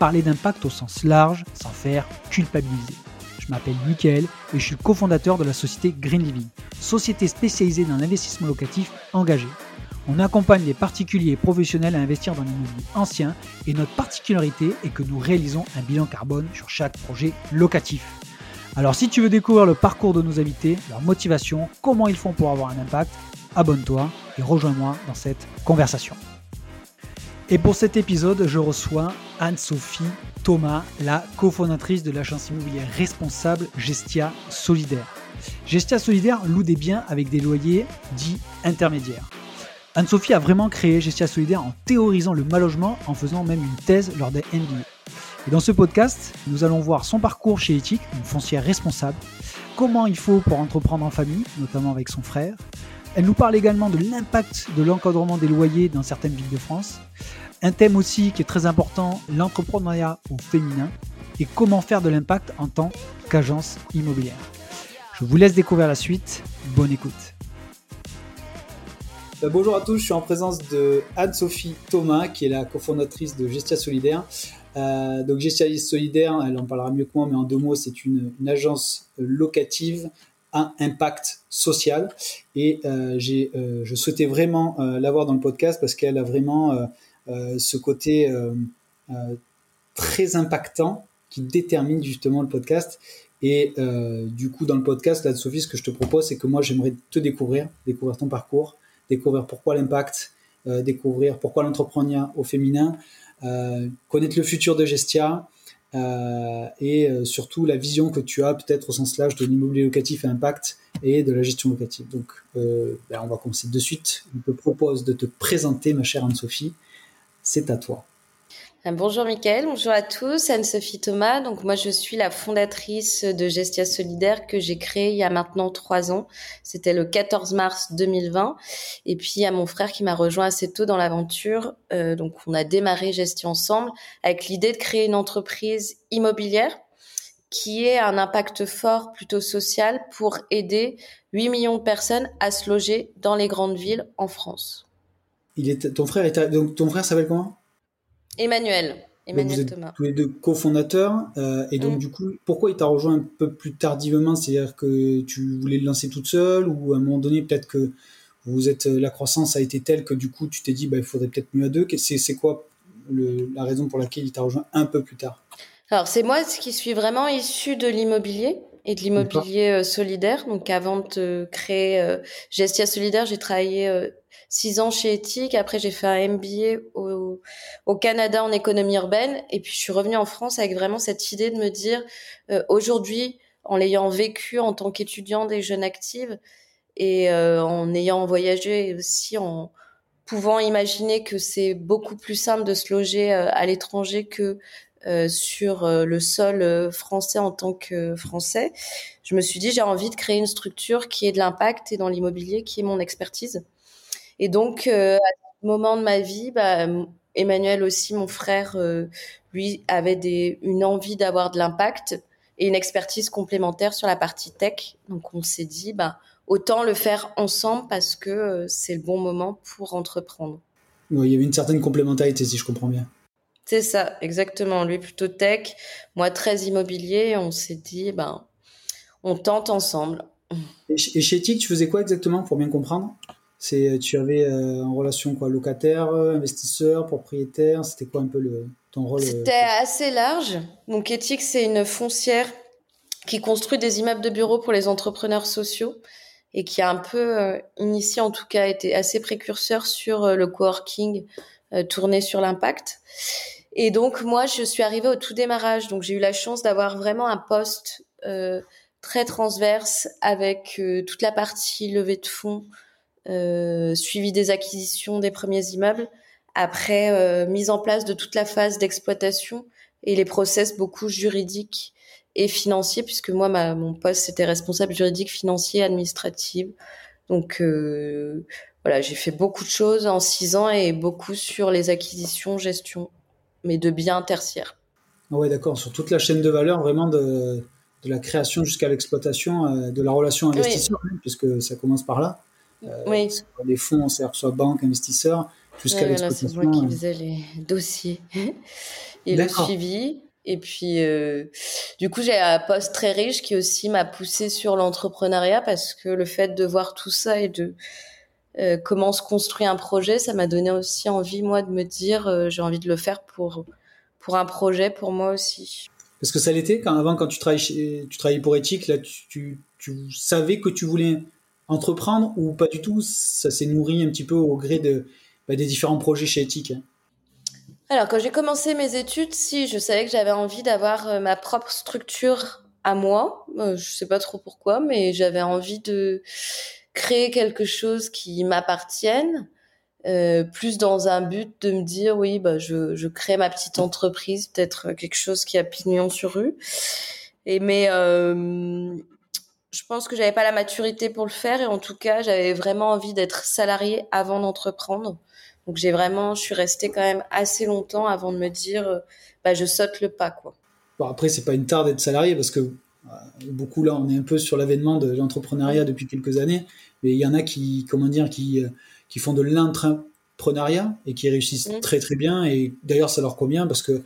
parler d'impact au sens large sans faire culpabiliser. Je m'appelle Mickaël et je suis cofondateur de la société Green Living, société spécialisée dans l'investissement locatif engagé. On accompagne les particuliers et professionnels à investir dans l'immobilier ancien et notre particularité est que nous réalisons un bilan carbone sur chaque projet locatif. Alors si tu veux découvrir le parcours de nos invités, leur motivation, comment ils font pour avoir un impact, abonne-toi et rejoins-moi dans cette conversation. Et pour cet épisode, je reçois Anne-Sophie Thomas, la cofondatrice de l'agence immobilière responsable Gestia Solidaire. Gestia Solidaire loue des biens avec des loyers dits intermédiaires. Anne-Sophie a vraiment créé Gestia Solidaire en théorisant le mal logement en faisant même une thèse lors des MBA. Et dans ce podcast, nous allons voir son parcours chez Ethique, une foncière responsable, comment il faut pour entreprendre en famille, notamment avec son frère. Elle nous parle également de l'impact de l'encadrement des loyers dans certaines villes de France. Un thème aussi qui est très important, l'entrepreneuriat au féminin et comment faire de l'impact en tant qu'agence immobilière. Je vous laisse découvrir la suite. Bonne écoute. Euh, bonjour à tous, je suis en présence de Anne-Sophie Thomas, qui est la cofondatrice de Gestia Solidaire. Euh, donc Gestia Solidaire, elle en parlera mieux que moi, mais en deux mots, c'est une, agence locative à impact social. Et euh, j'ai, euh, je souhaitais vraiment euh, l'avoir dans le podcast parce qu'elle a vraiment ce côté très impactant qui détermine justement le podcast. Et du coup, dans le podcast, là, Sophie, ce que je te propose, c'est que moi, j'aimerais te découvrir, découvrir ton parcours, découvrir pourquoi l'impact, découvrir pourquoi l'entrepreneuriat au féminin, euh, connaître le futur de Gestia euh, et euh, surtout la vision que tu as peut-être au sens large de l'immobilier locatif à impact et de la gestion locative. Donc, ben, on va commencer de suite. Je te propose de te présenter, ma chère Anne-Sophie. C'est à toi. Bonjour Mickaël, bonjour à tous, Anne-Sophie Thomas. Donc moi je suis la fondatrice de Gestia Solidaire que j'ai créée il y a maintenant trois ans. C'était le 14 mars 2020. Et puis il y a mon frère qui m'a rejoint assez tôt dans l'aventure. Euh, donc on a démarré Gestia ensemble avec l'idée de créer une entreprise immobilière qui ait un impact fort plutôt social pour aider 8 millions de personnes à se loger dans les grandes villes en France. Ton frère s'appelle comment? Emmanuel. Emmanuel vous êtes tous les deux cofondateurs. Euh, et donc, mm. du coup, pourquoi il t'a rejoint un peu plus tardivement? C'est-à-dire que tu voulais le lancer toute seule ou à un moment donné, peut-être que vous êtes, la croissance a été telle que du coup, tu t'es dit, bah, il faudrait peut-être mieux à deux? C'est quoi la raison pour laquelle il t'a rejoint un peu plus tard? Alors, c'est moi qui suis vraiment issu de l'immobilier et de l'immobilier euh, solidaire. Donc, avant de créer euh, Gestia Solidaire, j'ai travaillé six ans chez Ethique. Après, j'ai fait un MBA au, Canada en économie urbaine. Et puis, je suis revenue en France avec vraiment cette idée de me dire, euh, aujourd'hui, en l'ayant vécu en tant qu'étudiante et jeune active, et euh, en ayant voyagé aussi en pouvant imaginer que c'est beaucoup plus simple de se loger euh, à l'étranger que sur le sol français en tant que français, je me suis dit j'ai envie de créer une structure qui ait de l'impact et dans l'immobilier qui est mon expertise. Et donc, euh, à ce moment de ma vie, bah, Emmanuel aussi, mon frère, euh, lui, avait des, une envie d'avoir de l'impact et une expertise complémentaire sur la partie tech. Donc, on s'est dit, bah, autant le faire ensemble parce que euh, c'est le bon moment pour entreprendre. Oui, il y avait une certaine complémentarité, si je comprends bien. C'est ça, exactement. Lui plutôt tech, moi très immobilier. On s'est dit, ben, on tente ensemble. Et chez TIC, tu faisais quoi exactement pour bien comprendre? C'est, tu avais euh, en relation quoi, locataire, investisseur, propriétaire. C'était quoi un peu le, ton rôle euh, C'était assez large. Donc Ethics, c'est une foncière qui construit des immeubles de bureaux pour les entrepreneurs sociaux et qui a un peu euh, initié, en tout cas, été assez précurseur sur le coworking tourné sur l'impact. Et donc moi, je suis arrivée au tout démarrage. Donc j'ai eu la chance d'avoir vraiment un poste très transverse avec toute la partie levée de fonds euh, suivi des acquisitions des premiers immeubles, après euh, mise en place de toute la phase d'exploitation, et les process beaucoup juridiques et financiers, puisque moi, ma, mon poste, c'était responsable juridique, financier, administratif. Donc, euh, voilà, j'ai fait beaucoup de choses en six ans et beaucoup sur les acquisitions, gestion, mais de biens tertiaires. Ah ouais, d'accord, sur toute la chaîne de valeur, vraiment de, de la création jusqu'à l'exploitation euh, de la relation investisseur, puisque ça commence par là. Euh, oui. Les fonds, c'est-à-dire soit banque, investisseur, jusqu'à l'exploitation. C'est moi qui faisais les dossiers et le suivi. Et puis, euh, du coup, j'ai un poste très riche qui aussi m'a poussé sur l'entrepreneuriat parce que le fait de voir tout ça et de euh, comment se construit un projet, ça m'a donné aussi envie, moi, de me dire, euh, j'ai envie de le faire pour, pour un projet, pour moi aussi. Parce que ça l'était, quand, avant, quand tu travaillais, tu travaillais pour Éthique, là, tu, tu, tu, savais que tu voulais entreprendre ou pas du tout Ça s'est nourri un petit peu au gré de, bah, des différents projets chez hein alors, quand j'ai commencé mes études, si, je savais que j'avais envie d'avoir euh, ma propre structure à moi. Euh, je sais pas trop pourquoi, mais j'avais envie de créer quelque chose qui m'appartienne, euh, plus dans un but de me dire, oui, bah, je, je crée ma petite entreprise, peut-être quelque chose qui a pignon sur rue. Et mais euh, je pense que j'avais pas la maturité pour le faire et en tout cas, j'avais vraiment envie d'être salarié avant d'entreprendre. Donc j'ai vraiment, je suis restée quand même assez longtemps avant de me dire, euh, bah je saute le pas quoi. Bon après c'est pas une tare d'être salarié parce que euh, beaucoup là on est un peu sur l'avènement de l'entrepreneuriat depuis quelques années, mais il y en a qui comment dire qui euh, qui font de l'entrepreneuriat et qui réussissent mmh. très très bien et d'ailleurs ça leur convient parce que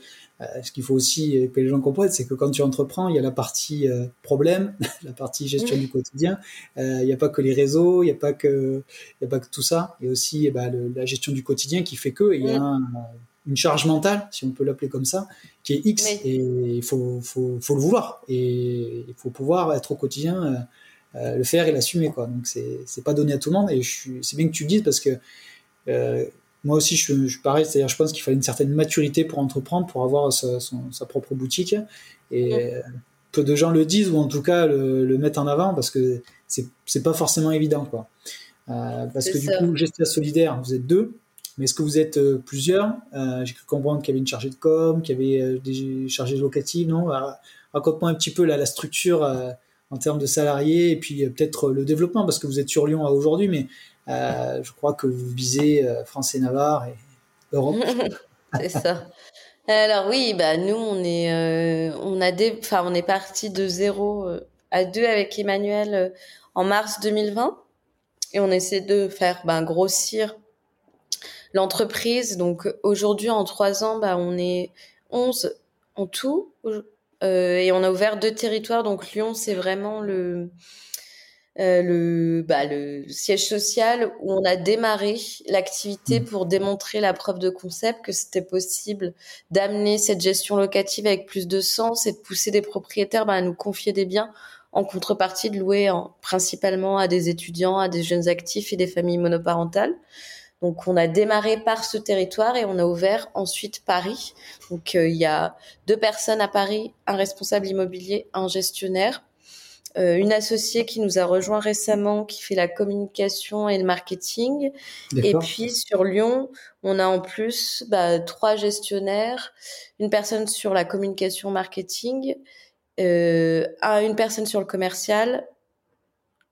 ce qu'il faut aussi que les gens comprennent, c'est que quand tu entreprends, il y a la partie euh, problème, la partie gestion du quotidien. Euh, il n'y a pas que les réseaux, il n'y a pas que, il y a pas que tout ça. Il y a aussi eh ben, la gestion du quotidien qui fait que il y a une charge mentale, si on peut l'appeler comme ça, qui est X et il faut, faut, faut, le vouloir et il faut pouvoir être au quotidien, le faire et l'assumer quoi. Donc c'est c'est pas donné à tout le monde et c'est bien que tu le dises parce que moi aussi, je, je pareil, c'est-à-dire, je pense qu'il fallait une certaine maturité pour entreprendre, pour avoir sa, sa propre boutique. Et peu de gens le disent, ou en tout cas le, le mettent en avant, parce que c'est, pas forcément évident, quoi. Euh, parce que du coup, Gestia Solidaire, vous êtes deux, mais est-ce que vous êtes euh, plusieurs? Euh, J'ai cru comprendre qu'il y avait une chargée de com, qu'il y avait des chargés locatives, non? Raconte-moi un petit peu la, la structure en termes de salariés, et puis peut-être le développement, parce que vous êtes sur Lyon aujourd'hui, mais euh, je crois que vous visez euh, France et Navarre et Europe. c'est ça. Alors oui, bah nous on est euh, on a des enfin on est parti de zéro à deux avec Emmanuel en mars 2020 et on essaie de faire bah, grossir l'entreprise. Donc aujourd'hui en trois ans, bah on est 11 en tout et on a ouvert deux territoires. Donc Lyon c'est vraiment le euh, le, bah, le siège social où on a démarré l'activité mmh. pour démontrer la preuve de concept que c'était possible d'amener cette gestion locative avec plus de sens et de pousser des propriétaires bah, à nous confier des biens en contrepartie de louer en, principalement à des étudiants, à des jeunes actifs et des familles monoparentales. Donc on a démarré par ce territoire et on a ouvert ensuite Paris. Donc euh, il y a deux personnes à Paris, un responsable immobilier, un gestionnaire euh, une associée qui nous a rejoint récemment, qui fait la communication et le marketing. Et puis sur Lyon, on a en plus bah, trois gestionnaires, une personne sur la communication marketing, euh, une personne sur le commercial,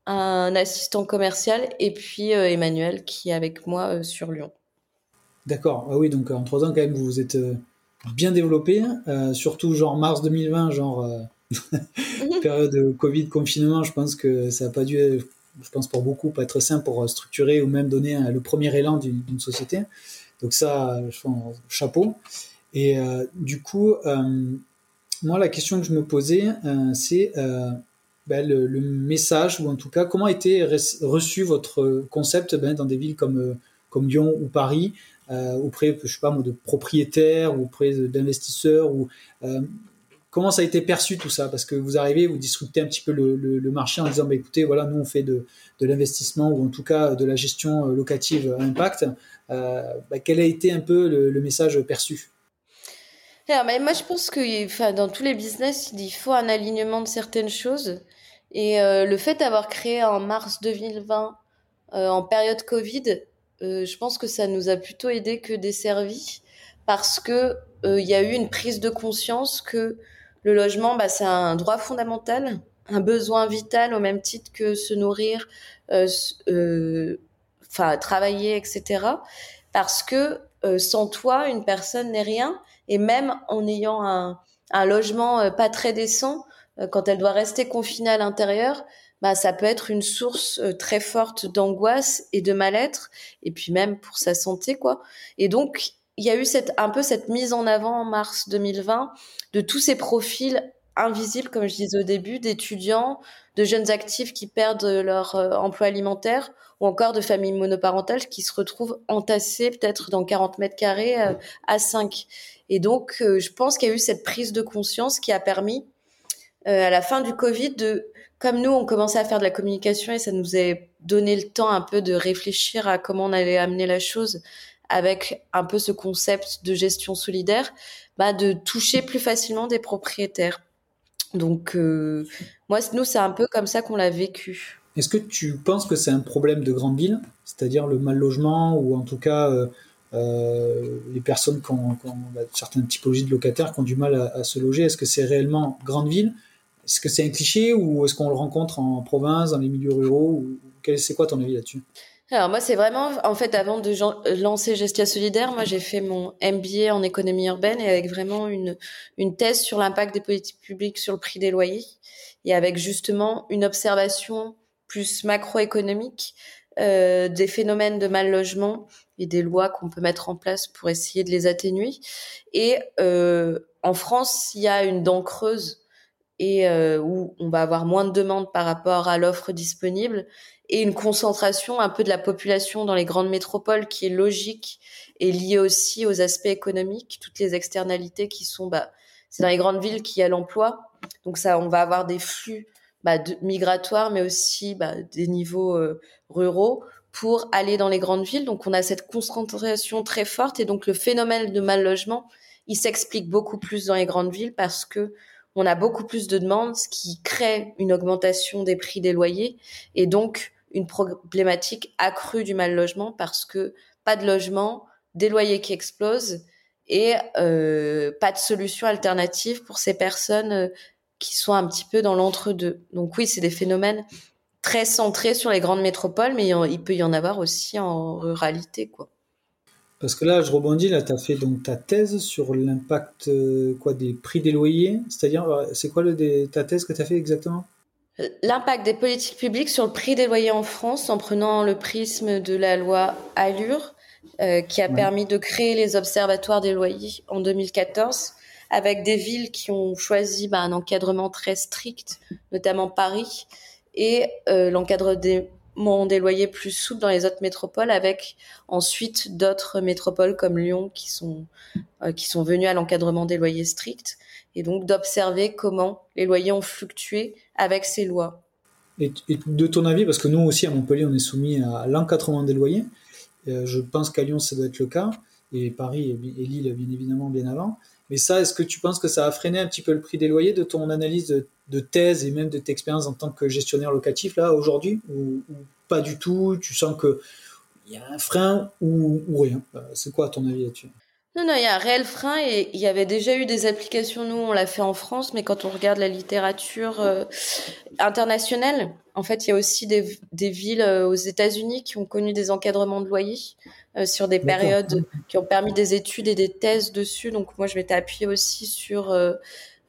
un assistant commercial et puis euh, Emmanuel qui est avec moi euh, sur Lyon. D'accord. Ah oui, donc en trois ans quand même, vous vous êtes bien développé, surtout genre mars 2020, genre période de Covid, confinement, je pense que ça n'a pas dû, je pense pour beaucoup, pas être simple pour structurer ou même donner le premier élan d'une société. Donc ça, je un chapeau. Et euh, du coup, euh, moi, la question que je me posais, euh, c'est ben, le, le, message, ou en tout cas, comment a été reçu votre concept ben, dans des villes comme, comme Lyon ou Paris, auprès, je sais pas moi, de propriétaires ou auprès d'investisseurs ou Comment ça a été perçu tout ça? Parce que vous arrivez, vous disruptez un petit peu le, marché en disant, bah, écoutez, voilà, nous on fait de, l'investissement ou en tout cas de la gestion euh, locative à impact. Euh, bah, quel a été un peu le, message perçu? Alors, mais moi je pense que dans tous les business, il faut un alignement de certaines choses. Et euh, le fait d'avoir créé en mars 2020, euh, en période Covid, euh, je pense que ça nous a plutôt aidé que desservi parce que il y a eu une prise de conscience que le logement, bah, c'est un droit fondamental, un besoin vital au même titre que se nourrir, enfin travailler, etc. Parce que sans toi, une personne n'est rien. Et même en ayant un, un logement pas très décent, quand elle doit rester confinée à l'intérieur, bah, ça peut être une source euh, très forte d'angoisse et de mal-être, et puis même pour sa santé, quoi. Et donc, il y a eu cette, un peu cette mise en avant en mars 2020 de tous ces profils invisibles, comme je disais au début, d'étudiants, de jeunes actifs qui perdent leur euh, emploi alimentaire, ou encore de familles monoparentales qui se retrouvent entassées peut-être dans 40 mètres carrés euh, à 5. Et donc, je pense qu'il y a eu cette prise de conscience qui a permis, à la fin du Covid, de comme nous, on commençait à faire de la communication et ça nous a donné le temps un peu de réfléchir à comment on allait amener la chose avec un peu ce concept de gestion solidaire, bah, de toucher plus facilement des propriétaires. Donc, euh, moi, nous, c'est un peu comme ça qu'on l'a vécu. Est-ce que tu penses que c'est un problème de grande ville, c'est-à-dire le mal logement ou en tout cas euh, euh, les personnes qui ont, bah, certaines typologies de locataires qui ont du mal à, se loger? Est-ce que c'est réellement grande ville? Est-ce que c'est un cliché ou est-ce qu'on le rencontre en province, dans les milieux ruraux ou C'est quoi ton avis là-dessus? Alors moi c'est vraiment en fait avant de lancer Gestia Solidaire, moi j'ai fait mon MBA en économie urbaine et avec vraiment une une thèse sur l'impact des politiques publiques sur le prix des loyers et avec justement une observation plus macroéconomique euh, des phénomènes de mal logement et des lois qu'on peut mettre en place pour essayer de les atténuer. Et euh, en France, il y a une dent creuse et euh, où on va avoir moins de demandes par rapport à l'offre disponible et une concentration un peu de la population dans les grandes métropoles qui est logique et liée aussi aux aspects économiques, toutes les externalités qui sont bah c'est dans les grandes villes qu'il y a l'emploi. Donc ça on va avoir des flux bah, migratoires mais aussi bah, des niveaux euh, ruraux pour aller dans les grandes villes. Donc on a cette concentration très forte et donc le phénomène de mal logement, il s'explique beaucoup plus dans les grandes villes parce que on a beaucoup plus de demandes, ce qui crée une augmentation des prix des loyers et donc une problématique accrue du mal logement parce que pas de logement, des loyers qui explosent et euh, pas de solution alternative pour ces personnes euh, qui sont un petit peu dans l'entre-deux. Donc oui, c'est des phénomènes très centrés sur les grandes métropoles, mais il peut y en avoir aussi en ruralité, quoi. Parce que là, je rebondis, là, tu as fait donc ta thèse sur l'impact euh, quoi des prix des loyers. C'est-à-dire, euh, c'est quoi le, ta thèse que tu as fait exactement? L'impact des politiques publiques sur le prix des loyers en France en prenant le prisme de la loi Allure, euh, qui a permis de créer les observatoires des loyers en 2014, avec des villes qui ont choisi bah, un encadrement très strict, notamment Paris, et l'encadre des des loyers plus souples dans les autres métropoles, avec ensuite d'autres métropoles comme Lyon qui sont euh, qui sont venus à l'encadrement des loyers stricts, et donc d'observer comment les loyers ont fluctué avec ces lois. Et, de ton avis, parce que nous aussi à Montpellier, on est soumis à l'encadrement des loyers. Euh, je pense qu'à Lyon, ça doit être le cas, et Paris et Lille, bien évidemment, bien avant. Mais ça, est-ce que tu penses que ça a freiné un petit peu le prix des loyers de ton analyse de, thèse et même de expérience en tant que gestionnaire locatif là aujourd'hui ou, pas du tout? Tu sens que il y a un frein ou, rien? Euh, C'est quoi ton avis là-dessus? Non, non, il y a un réel frein et il y avait déjà eu des applications, nous on l'a fait en France, mais quand on regarde la littérature euh, internationale, en fait il y a aussi des, des villes euh, aux États-Unis qui ont connu des encadrements de loyers euh, sur des périodes qui ont permis des études et des thèses dessus. Donc moi je m'étais appuyée aussi sur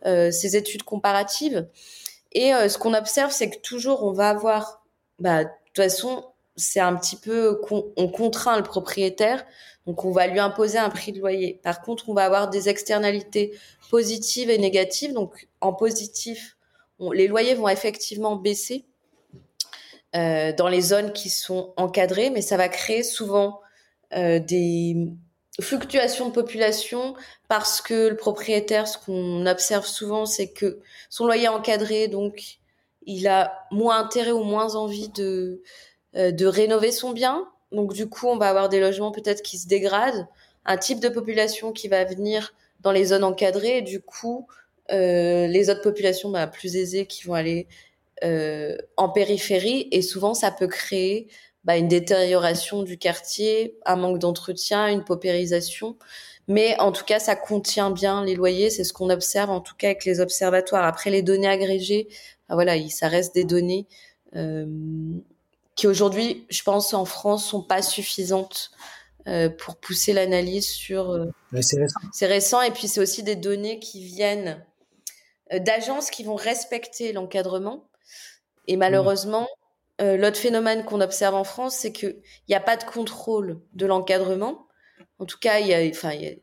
ces études comparatives. Et ce qu'on observe, c'est que toujours on va avoir, bah, de toute façon, c'est un petit peu, on contraint le propriétaire donc on va lui imposer un prix de loyer. Par contre, on va avoir des externalités positives et négatives. Donc en positif, les loyers vont effectivement baisser euh, dans les zones qui sont encadrées, mais ça va créer souvent euh, des fluctuations de population parce que le propriétaire, ce qu'on observe souvent, c'est que son loyer est encadré, donc il a moins intérêt ou moins envie de, euh, de rénover son bien. Donc du coup, on va avoir des logements peut-être qui se dégradent, un type de population qui va venir dans les zones encadrées, du coup, euh, les autres populations bah, plus aisées qui vont aller euh, en périphérie, et souvent ça peut créer bah, une détérioration du quartier, un manque d'entretien, une paupérisation. Mais en tout cas, ça contient bien les loyers. C'est ce qu'on observe, en tout cas avec les observatoires. Après, les données agrégées, bah, voilà, ça reste des données euh, qui aujourd'hui, je pense, en France, sont pas suffisantes euh, pour pousser l'analyse sur. Euh, c'est récent. Récent et puis c'est aussi des données qui viennent euh, d'agences qui vont respecter l'encadrement. Et malheureusement, l'autre phénomène qu'on observe en France, c'est qu'il n'y a pas de contrôle de l'encadrement. En tout cas, il y a, enfin, il y a,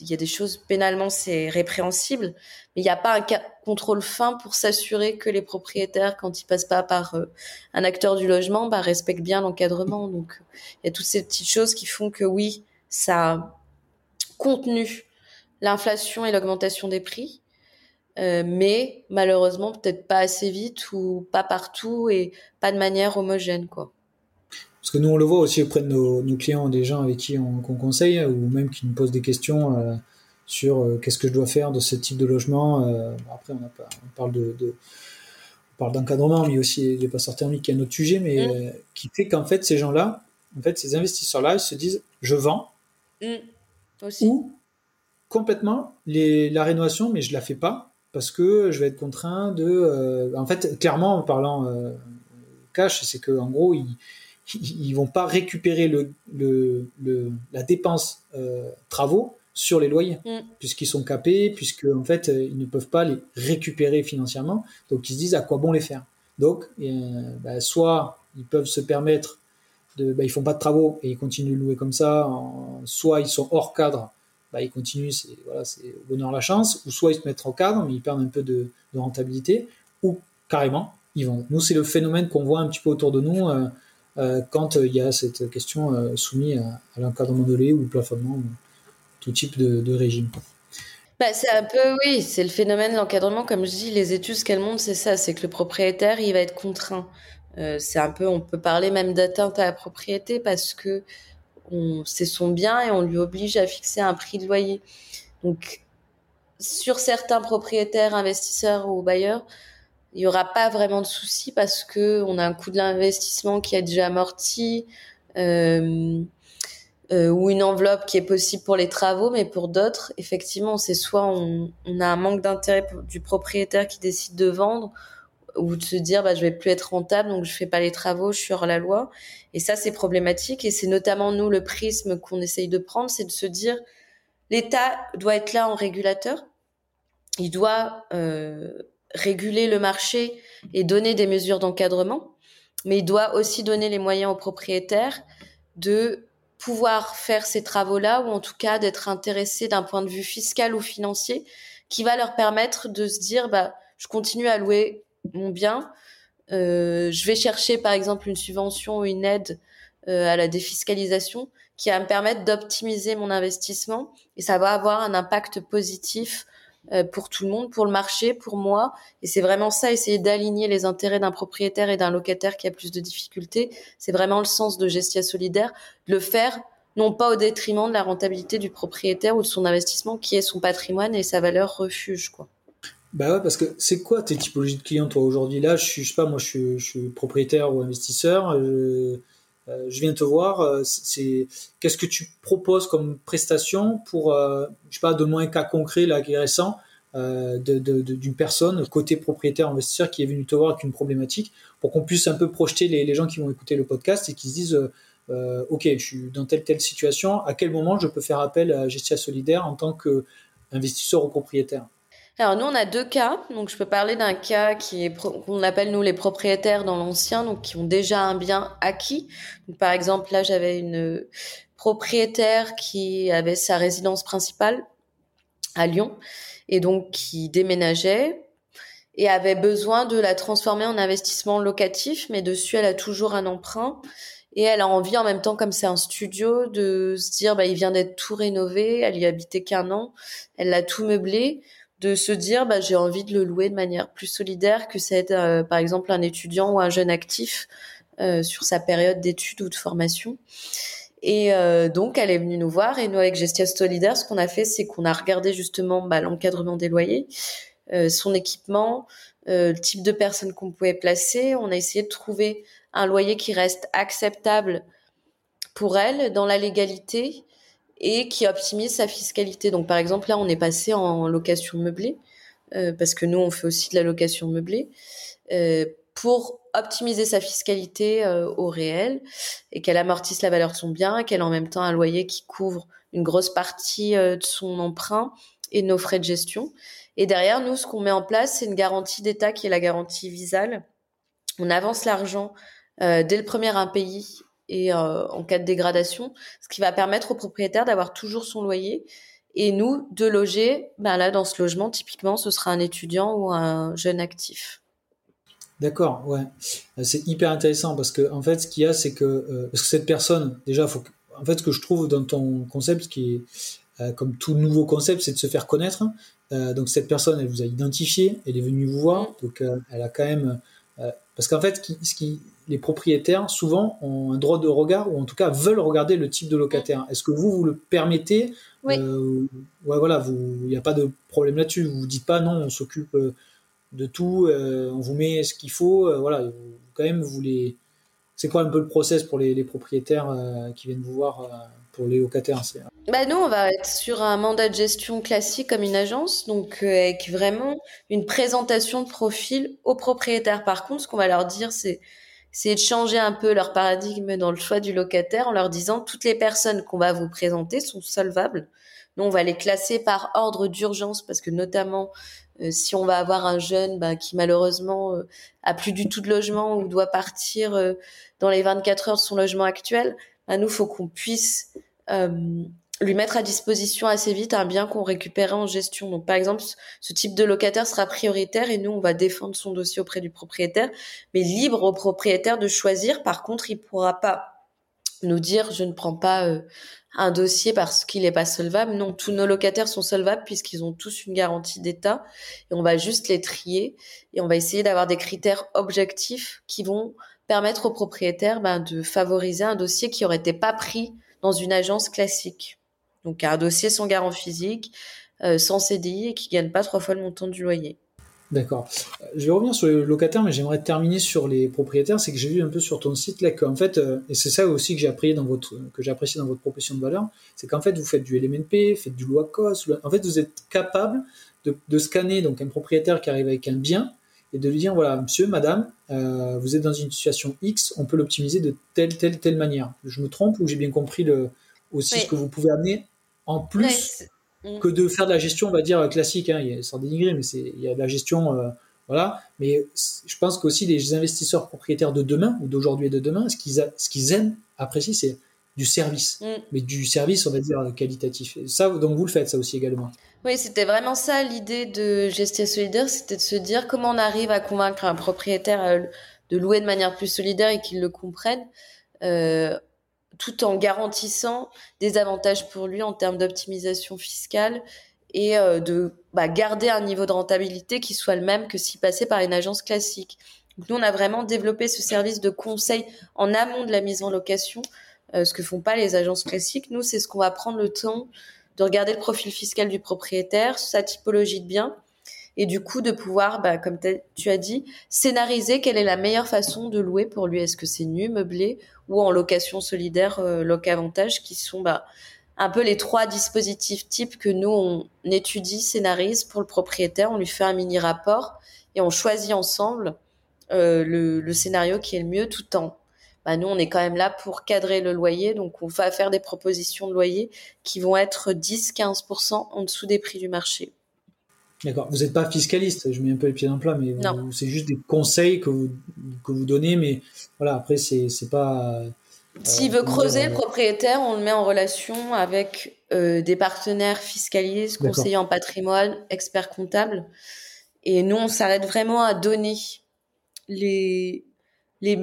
y a des choses pénalement c'est répréhensible, mais il n'y a pas un contrôle fin pour s'assurer que les propriétaires, quand ils passent pas par euh, un acteur du logement, bah, respectent bien l'encadrement. Donc il y a toutes ces petites choses qui font que oui, ça a contenu l'inflation et l'augmentation des prix, euh, mais malheureusement peut-être pas assez vite ou pas partout et pas de manière homogène quoi. Parce que nous, on le voit aussi auprès de nos, clients, des gens avec qui on, conseille, ou même qui nous posent des questions euh, sur euh, qu'est-ce que je dois faire de ce type de logement. Après, on, parle de, parle d'encadrement, mais aussi des passoires thermiques, qui est un autre sujet, mais mm. qui fait qu'en fait, ces gens-là, en fait, ces investisseurs-là, ils se disent, je vends, mm. aussi. ou complètement les, la rénovation, mais je la fais pas parce que je vais être contraint de. en fait, clairement, en parlant cash, c'est que en gros, ils ils vont pas récupérer le, le, le la dépense euh, travaux sur les loyers, mm. puisqu'ils sont capés, puisque en fait euh, ils ne peuvent pas les récupérer financièrement, donc ils se disent à quoi bon les faire? Donc, euh, bah, soit ils peuvent se permettre de, bah, ils font pas de travaux et ils continuent de louer comme ça, soit ils sont hors cadre, bah, ils continuent, c'est voilà, au bonheur la chance, ou soit ils se mettent en cadre mais ils perdent un peu de, de rentabilité, ou carrément ils vont. Nous c'est le phénomène qu'on voit un petit peu autour de nous. Euh, euh, quand euh, il y a cette question soumise à, l'encadrement de lait ou plafonnement, tout type de, régime. Bah, c'est un peu, oui, c'est le phénomène de l'encadrement. Comme je dis, les études, ce qu'elles montrent, c'est ça, c'est que le propriétaire, il va être contraint. c'est un peu, on peut parler même d'atteinte à la propriété parce que c'est son bien et on lui oblige à fixer un prix de loyer. Donc, sur certains propriétaires, investisseurs ou bailleurs, il y aura pas vraiment de souci parce que on a un coût de l'investissement qui est déjà amorti euh, euh, ou une enveloppe qui est possible pour les travaux, mais pour d'autres, effectivement, c'est soit on, on, a un manque d'intérêt du propriétaire qui décide de vendre ou de se dire bah je vais plus être rentable donc je fais pas les travaux, je suis hors la loi. Et ça c'est problématique. Et c'est notamment nous le prisme qu'on essaye de prendre, c'est de se dire l'État doit être là en régulateur, il doit euh, réguler le marché et donner des mesures d'encadrement, mais il doit aussi donner les moyens aux propriétaires de pouvoir faire ces travaux-là ou en tout cas d'être intéressés d'un point de vue fiscal ou financier qui va leur permettre de se dire bah je continue à louer mon bien, euh, je vais chercher par exemple une subvention ou une aide euh, à la défiscalisation qui va me permettre d'optimiser mon investissement et ça va avoir un impact positif euh, pour tout le monde, pour le marché, pour moi. Et c'est vraiment ça, essayer d'aligner les intérêts d'un propriétaire et d'un locataire qui a plus de difficultés. C'est vraiment le sens de Gestia Solidaire, de le faire non pas au détriment de la rentabilité du propriétaire ou de son investissement qui est son patrimoine et sa valeur refuge, quoi. Bah ouais, parce que c'est quoi tes typologies de clients, toi, aujourd'hui? Là, je suis, je sais pas, moi, je suis, je suis propriétaire ou investisseur. Euh, euh, je viens te voir, euh, c'est qu'est-ce que tu proposes comme prestation pour, je sais pas, de moins un cas concret là qui récent d'une personne côté propriétaire investisseur qui est venu te voir avec une problématique pour qu'on puisse un peu projeter les, gens qui vont écouter le podcast et qui se disent ok je suis dans telle telle situation à quel moment je peux faire appel à Gestia Solidaire en tant qu'investisseur ou propriétaire? Alors nous on a deux cas, donc je peux parler d'un cas qui est qu'on appelle nous les propriétaires dans l'ancien, donc qui ont déjà un bien acquis. par exemple là j'avais une propriétaire qui avait sa résidence principale à Lyon et donc qui déménageait et avait besoin de la transformer en investissement locatif, mais dessus elle a toujours un emprunt et elle a envie en même temps comme c'est un studio de se dire bah il vient d'être tout rénové, elle y habitait qu'un an, elle l'a tout meublé de se dire bah, j'ai envie de le louer de manière plus solidaire que c'est euh, par exemple un étudiant ou un jeune actif euh, sur sa période d'études ou de formation. Et euh, donc elle est venue nous voir et nous avec Gestia Solidaire, ce qu'on a fait, c'est qu'on a regardé justement bah, l'encadrement des loyers, son équipement, le type de personnes qu'on pouvait placer. On a essayé de trouver un loyer qui reste acceptable pour elle dans la légalité et qui optimise sa fiscalité. Donc par exemple là on est passé en location meublée euh, parce que nous on fait aussi de la location meublée euh, pour optimiser sa fiscalité euh, au réel et qu'elle amortisse la valeur de son bien, qu'elle en même temps un loyer qui couvre une grosse partie de son emprunt et nos frais de gestion. Et derrière nous ce qu'on met en place c'est une garantie d'État qui est la garantie visale. On avance l'argent dès le premier impayé et euh, en cas de dégradation, ce qui va permettre au propriétaire d'avoir toujours son loyer et nous de loger. Ben là, dans ce logement, typiquement, ce sera un étudiant ou un jeune actif. D'accord, ouais, euh, c'est hyper intéressant parce que en fait, ce qu'il y a, c'est que euh, parce que cette personne, déjà, faut en fait, ce que je trouve dans ton concept, qui est comme tout nouveau concept, c'est de se faire connaître. donc cette personne, elle vous a identifié, elle est venue vous voir, mm. donc elle a quand même parce qu'en fait, ce qui, les propriétaires, souvent, ont un droit de regard, ou en tout cas veulent regarder le type de locataire. Est-ce que vous, vous le permettez? Oui. Euh, ouais, voilà, il n'y a pas de problème là-dessus. Vous vous dites pas, non, on s'occupe euh, de tout, euh, on vous met ce qu'il faut. voilà, quand même, vous les... C'est quoi un peu le process pour les, les propriétaires qui viennent vous voir pour les locataires bah nous, on va être sur un mandat de gestion classique comme une agence, donc avec vraiment une présentation de profil aux propriétaires. Par contre, ce qu'on va leur dire, c'est c'est de changer un peu leur paradigme dans le choix du locataire en leur disant toutes les personnes qu'on va vous présenter sont solvables. Nous, on va les classer par ordre d'urgence parce que notamment euh, si on va avoir un jeune bah, qui malheureusement euh, a plus du tout de logement ou doit partir euh, dans les 24 heures de son logement actuel, bah, nous faut qu'on puisse lui mettre à disposition assez vite un bien qu'on récupérait en gestion. Donc, par exemple, ce type de locataire sera prioritaire et nous, on va défendre son dossier auprès du propriétaire, mais libre au propriétaire de choisir. Par contre, il pourra pas nous dire je ne prends pas euh, un dossier parce qu'il n'est pas solvable. Non, tous nos locataires sont solvables puisqu'ils ont tous une garantie d'État et on va juste les trier et on va essayer d'avoir des critères objectifs qui vont permettre au propriétaire ben, de favoriser un dossier qui aurait été pas pris dans une agence classique. Donc un dossier sans garant physique, euh, sans CDI et qui gagne pas trois fois le montant du loyer. D'accord. Je vais revenir sur les locataires, mais j'aimerais terminer sur les propriétaires. C'est que j'ai vu un peu sur ton site là qu'en fait, euh, et c'est ça aussi que j'ai appris dans votre, que j'ai apprécié dans votre proposition de valeur, c'est qu'en fait vous faites du LMNP, faites du loi COS. En fait, vous êtes capable de, scanner donc un propriétaire qui arrive avec un bien et de lui dire voilà, monsieur, madame, euh, vous êtes dans une situation X, on peut l'optimiser de telle, telle, telle manière. Je me trompe ou j'ai bien compris le, aussi ce que vous pouvez amener? En plus mm. que de faire de la gestion, on va dire classique, hein, sans dénigrer, mais c'est il y a de la gestion, euh, voilà. Mais je pense qu'aussi les investisseurs propriétaires de demain ou d'aujourd'hui et de demain, ce qu'ils ce qu'ils aiment, apprécient, c'est du service, mm. mais du service, on va dire qualitatif. ça, donc vous le faites ça aussi également. Oui, c'était vraiment ça l'idée de Gestia Solidaire, c'était de se dire comment on arrive à convaincre un propriétaire euh, de louer de manière plus solidaire et qu'il le comprenne. Euh, tout en garantissant des avantages pour lui en termes d'optimisation fiscale et euh, de bah, garder un niveau de rentabilité qui soit le même que s'il passait par une agence classique. Donc nous, on a vraiment développé ce service de conseil en amont de la mise en location, euh, ce que font pas les agences classiques. Nous, c'est ce qu'on va prendre le temps de regarder le profil fiscal du propriétaire, sa typologie de bien, et du coup de pouvoir, bah, comme tu as dit, scénariser quelle est la meilleure façon de louer pour lui. Est-ce que c'est nu, meublé ou en location solidaire, euh, avantage, qui sont bah, un peu les trois dispositifs types que nous on étudie, scénarise pour le propriétaire. On lui fait un mini rapport et on choisit ensemble euh, le, le, scénario qui est le mieux tout en bah nous, on est quand même là pour cadrer le loyer. Donc, on va faire des propositions de loyer qui vont être 10-15% en dessous des prix du marché. D'accord. Vous n'êtes pas fiscaliste, je mets un peu les pieds dans le plat, mais c'est juste des conseils que vous, que vous donnez, mais voilà, après, c'est, c'est pas. Euh, S'il veut creuser, le propriétaire, on le met en relation avec euh, des partenaires fiscalistes, conseillers en patrimoine, experts comptables. Et nous, on s'arrête vraiment à donner les, les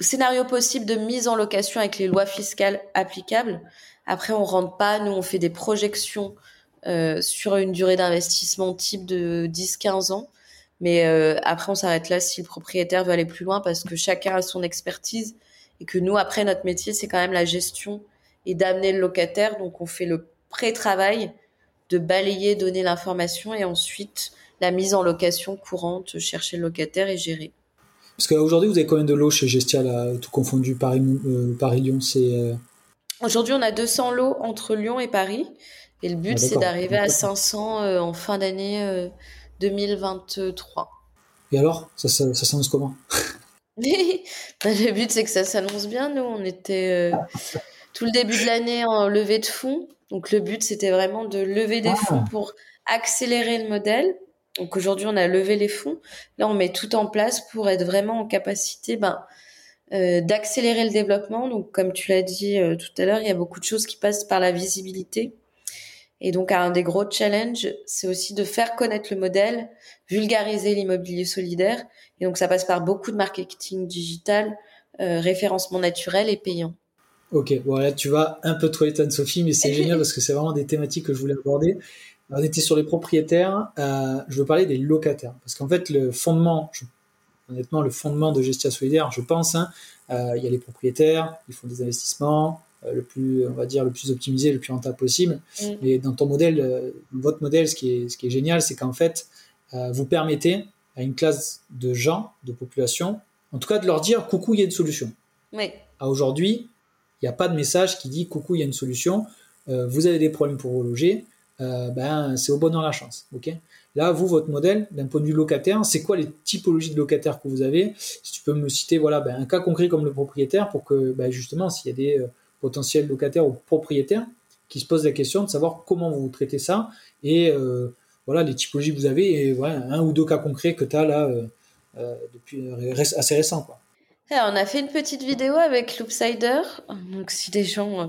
scénarios possibles de mise en location avec les lois fiscales applicables. Après, on rentre pas, nous, on fait des projections euh, sur une durée d'investissement type de 10-15 ans. Mais euh, après, on s'arrête là si le propriétaire veut aller plus loin parce que chacun a son expertise et que nous, après, notre métier, c'est quand même la gestion et d'amener le locataire. Donc, on fait le pré-travail de balayer, donner l'information et ensuite la mise en location courante, chercher le locataire et gérer. Parce qu'aujourd'hui, vous avez combien de lots chez Gestia, tout confondu, Paris, Paris-Lyon c'est, Aujourd'hui, on a 200 lots entre Lyon et Paris. Et le but, ah, c'est d'arriver à 500 en fin d'année 2023. Et alors, ça, ça, ça s'annonce comment? Bah, Le but, c'est que ça s'annonce bien. Nous, on était tout le début de l'année en levée de fonds. Donc le but, c'était vraiment de lever des fonds ah. pour accélérer le modèle. Donc aujourd'hui, on a levé les fonds. Là, on met tout en place pour être vraiment en capacité ben, euh, d'accélérer le développement. Donc comme tu l'as dit euh, tout à l'heure, il y a beaucoup de choses qui passent par la visibilité. Et donc un des gros challenges, c'est aussi de faire connaître le modèle, vulgariser l'immobilier solidaire. Et donc ça passe par beaucoup de marketing digital, euh, référencement naturel et payant. Ok, voilà, tu vas un peu trop étonner Sophie, mais c'est génial parce que c'est vraiment des thématiques que je voulais aborder. On était sur les propriétaires, euh, je veux parler des locataires. Parce qu'en fait, le fondement, honnêtement, le fondement de Gestia Solidaire, je pense, hein, euh, il y a les propriétaires, ils font des investissements, le plus, on va dire, le plus optimisé, le plus rentable possible. Mm. Mais dans ton modèle, votre modèle, ce qui est, ce qui est génial, c'est qu'en fait, vous permettez à une classe de gens, de population, en tout cas de leur dire coucou, il y a une solution. Oui. À aujourd'hui, il n'y a pas de message qui dit coucou, il y a une solution. Euh, vous avez des problèmes pour vous loger. Euh, ben, c'est au bonheur la chance. ok Là, vous, votre modèle, d'un point de vue locataire, c'est quoi les typologies de locataires que vous avez? Si tu peux me citer voilà, ben, un cas concret comme le propriétaire pour que ben, justement, s'il y a des euh, potentiels locataires ou propriétaires qui se posent la question de savoir comment vous traitez ça et voilà les typologies que vous avez et voilà, un ou deux cas concrets que tu as là depuis assez récent. Quoi on a fait une petite vidéo avec Loopsider. Donc, si des gens euh,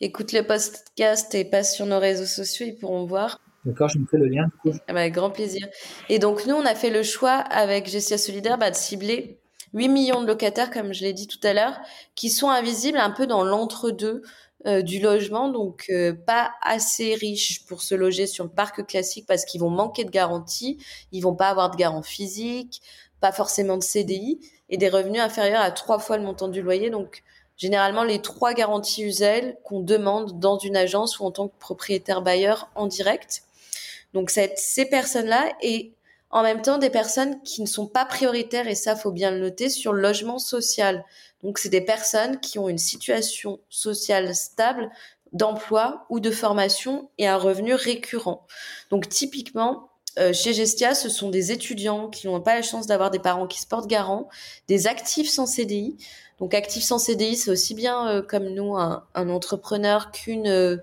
écoutent le podcast et passent sur nos réseaux sociaux, ils pourront voir. D'accord, je me fais le lien. Ah bah, avec grand plaisir. Et donc, nous, on a fait le choix avec Gestia Solidaire bah, de cibler 8 millions de locataires, comme je l'ai dit tout à l'heure, qui sont invisibles un peu dans l'entre-deux euh, du logement, donc euh, pas assez riches pour se loger sur le parc classique parce qu'ils vont manquer de garantie, ils vont pas avoir de garant physique, pas forcément de CDI et des revenus inférieurs à trois fois le montant du loyer. Donc, généralement, les trois garanties USEL qu'on demande dans une agence ou en tant que propriétaire bailleur en direct. Donc, ces personnes-là et en même temps des personnes qui ne sont pas prioritaires, et ça, faut bien le noter, sur le logement social. Donc, c'est des personnes qui ont une situation sociale stable d'emploi ou de formation et un revenu récurrent. Donc, typiquement, euh, chez Gestia, ce sont des étudiants qui n'ont pas la chance d'avoir des parents qui se portent garant, des actifs sans CDI. Donc actifs sans CDI, c'est aussi bien euh, comme nous un, entrepreneur qu'une euh,